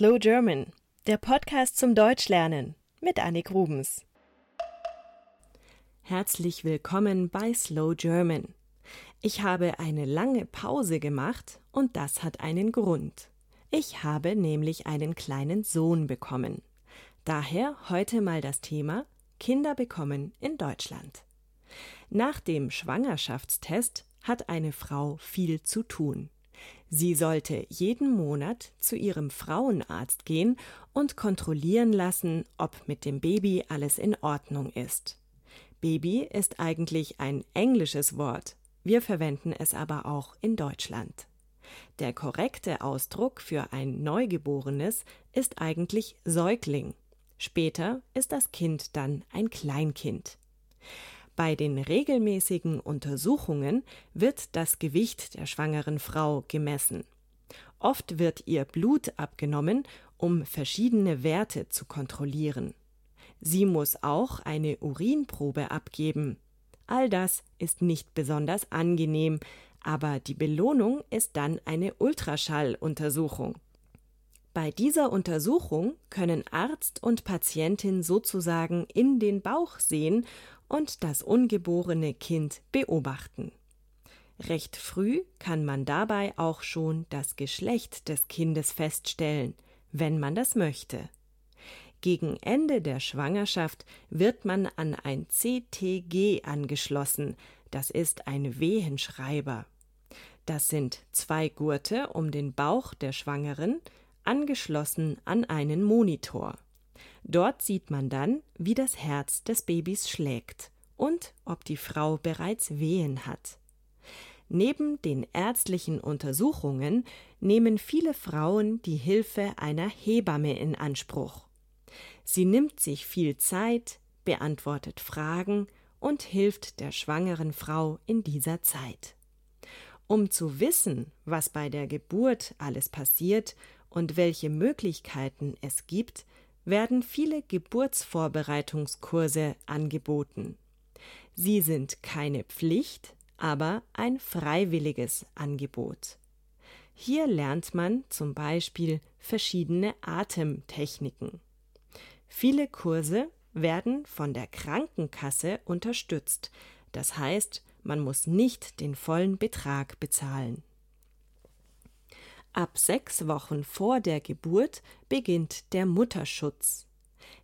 Slow German, der Podcast zum Deutschlernen mit Annik Rubens. Herzlich willkommen bei Slow German. Ich habe eine lange Pause gemacht und das hat einen Grund. Ich habe nämlich einen kleinen Sohn bekommen. Daher heute mal das Thema Kinder bekommen in Deutschland. Nach dem Schwangerschaftstest hat eine Frau viel zu tun. Sie sollte jeden Monat zu ihrem Frauenarzt gehen und kontrollieren lassen, ob mit dem Baby alles in Ordnung ist. Baby ist eigentlich ein englisches Wort, wir verwenden es aber auch in Deutschland. Der korrekte Ausdruck für ein Neugeborenes ist eigentlich Säugling. Später ist das Kind dann ein Kleinkind. Bei den regelmäßigen Untersuchungen wird das Gewicht der schwangeren Frau gemessen. Oft wird ihr Blut abgenommen, um verschiedene Werte zu kontrollieren. Sie muss auch eine Urinprobe abgeben. All das ist nicht besonders angenehm, aber die Belohnung ist dann eine Ultraschalluntersuchung. Bei dieser Untersuchung können Arzt und Patientin sozusagen in den Bauch sehen und das ungeborene Kind beobachten. Recht früh kann man dabei auch schon das Geschlecht des Kindes feststellen, wenn man das möchte. Gegen Ende der Schwangerschaft wird man an ein CTG angeschlossen, das ist ein Wehenschreiber. Das sind zwei Gurte um den Bauch der Schwangeren, angeschlossen an einen Monitor. Dort sieht man dann, wie das Herz des Babys schlägt und ob die Frau bereits Wehen hat. Neben den ärztlichen Untersuchungen nehmen viele Frauen die Hilfe einer Hebamme in Anspruch. Sie nimmt sich viel Zeit, beantwortet Fragen und hilft der schwangeren Frau in dieser Zeit. Um zu wissen, was bei der Geburt alles passiert und welche Möglichkeiten es gibt, werden viele Geburtsvorbereitungskurse angeboten. Sie sind keine Pflicht, aber ein freiwilliges Angebot. Hier lernt man zum Beispiel verschiedene Atemtechniken. Viele Kurse werden von der Krankenkasse unterstützt, das heißt, man muss nicht den vollen Betrag bezahlen. Ab sechs Wochen vor der Geburt beginnt der Mutterschutz.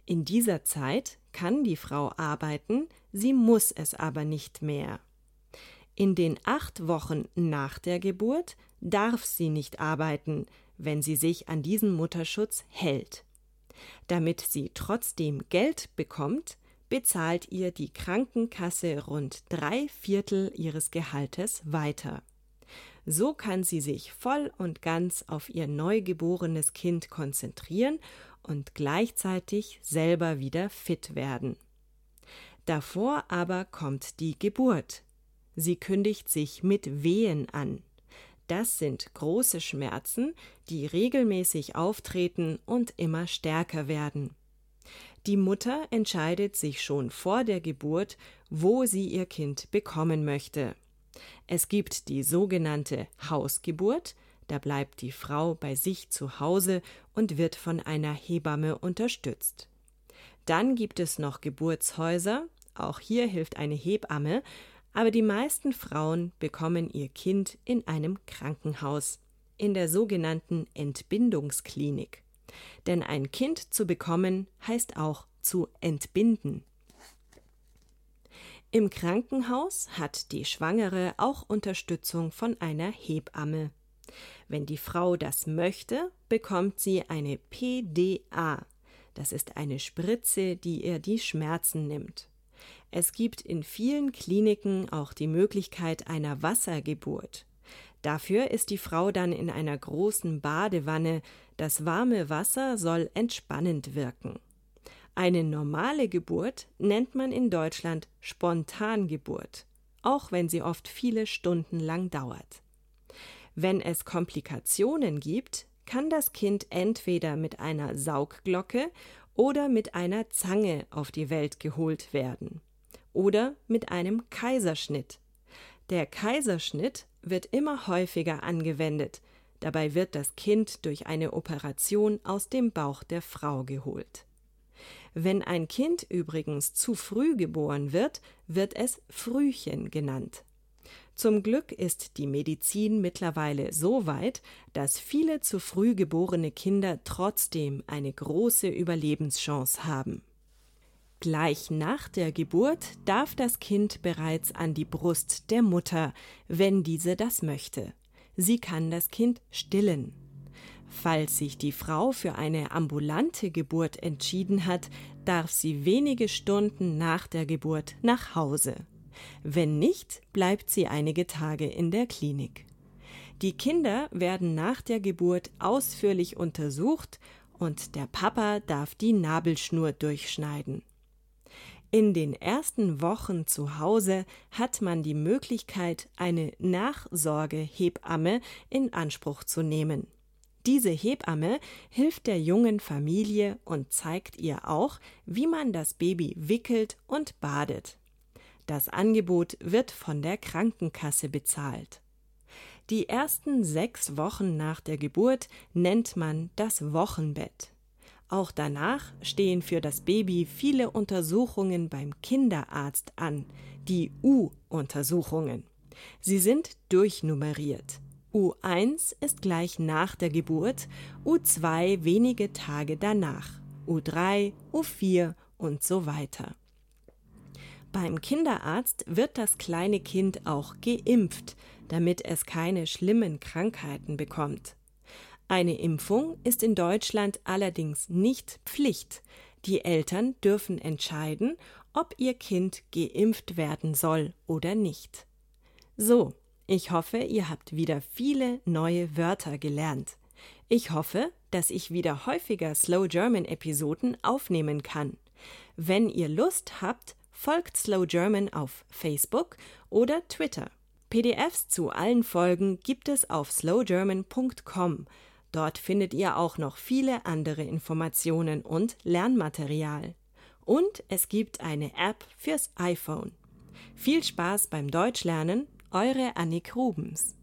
In dieser Zeit kann die Frau arbeiten, sie muss es aber nicht mehr. In den acht Wochen nach der Geburt darf sie nicht arbeiten, wenn sie sich an diesen Mutterschutz hält. Damit sie trotzdem Geld bekommt, bezahlt ihr die Krankenkasse rund drei Viertel ihres Gehaltes weiter. So kann sie sich voll und ganz auf ihr neugeborenes Kind konzentrieren und gleichzeitig selber wieder fit werden. Davor aber kommt die Geburt. Sie kündigt sich mit Wehen an. Das sind große Schmerzen, die regelmäßig auftreten und immer stärker werden. Die Mutter entscheidet sich schon vor der Geburt, wo sie ihr Kind bekommen möchte. Es gibt die sogenannte Hausgeburt, da bleibt die Frau bei sich zu Hause und wird von einer Hebamme unterstützt. Dann gibt es noch Geburtshäuser, auch hier hilft eine Hebamme, aber die meisten Frauen bekommen ihr Kind in einem Krankenhaus, in der sogenannten Entbindungsklinik. Denn ein Kind zu bekommen heißt auch zu entbinden. Im Krankenhaus hat die Schwangere auch Unterstützung von einer Hebamme. Wenn die Frau das möchte, bekommt sie eine PDA. Das ist eine Spritze, die ihr die Schmerzen nimmt. Es gibt in vielen Kliniken auch die Möglichkeit einer Wassergeburt. Dafür ist die Frau dann in einer großen Badewanne, das warme Wasser soll entspannend wirken. Eine normale Geburt nennt man in Deutschland Spontangeburt, auch wenn sie oft viele Stunden lang dauert. Wenn es Komplikationen gibt, kann das Kind entweder mit einer Saugglocke oder mit einer Zange auf die Welt geholt werden oder mit einem Kaiserschnitt. Der Kaiserschnitt wird immer häufiger angewendet, Dabei wird das Kind durch eine Operation aus dem Bauch der Frau geholt. Wenn ein Kind übrigens zu früh geboren wird, wird es Frühchen genannt. Zum Glück ist die Medizin mittlerweile so weit, dass viele zu früh geborene Kinder trotzdem eine große Überlebenschance haben. Gleich nach der Geburt darf das Kind bereits an die Brust der Mutter, wenn diese das möchte. Sie kann das Kind stillen. Falls sich die Frau für eine ambulante Geburt entschieden hat, darf sie wenige Stunden nach der Geburt nach Hause. Wenn nicht, bleibt sie einige Tage in der Klinik. Die Kinder werden nach der Geburt ausführlich untersucht und der Papa darf die Nabelschnur durchschneiden. In den ersten Wochen zu Hause hat man die Möglichkeit, eine Nachsorgehebamme in Anspruch zu nehmen. Diese Hebamme hilft der jungen Familie und zeigt ihr auch, wie man das Baby wickelt und badet. Das Angebot wird von der Krankenkasse bezahlt. Die ersten sechs Wochen nach der Geburt nennt man das Wochenbett. Auch danach stehen für das Baby viele Untersuchungen beim Kinderarzt an, die U-Untersuchungen. Sie sind durchnummeriert. U1 ist gleich nach der Geburt, U2 wenige Tage danach, U3, U4 und so weiter. Beim Kinderarzt wird das kleine Kind auch geimpft, damit es keine schlimmen Krankheiten bekommt. Eine Impfung ist in Deutschland allerdings nicht Pflicht. Die Eltern dürfen entscheiden, ob ihr Kind geimpft werden soll oder nicht. So, ich hoffe, ihr habt wieder viele neue Wörter gelernt. Ich hoffe, dass ich wieder häufiger Slow German Episoden aufnehmen kann. Wenn ihr Lust habt, folgt Slow German auf Facebook oder Twitter. PDFs zu allen Folgen gibt es auf slowgerman.com. Dort findet ihr auch noch viele andere Informationen und Lernmaterial. Und es gibt eine App fürs iPhone. Viel Spaß beim Deutschlernen, eure Annik Rubens.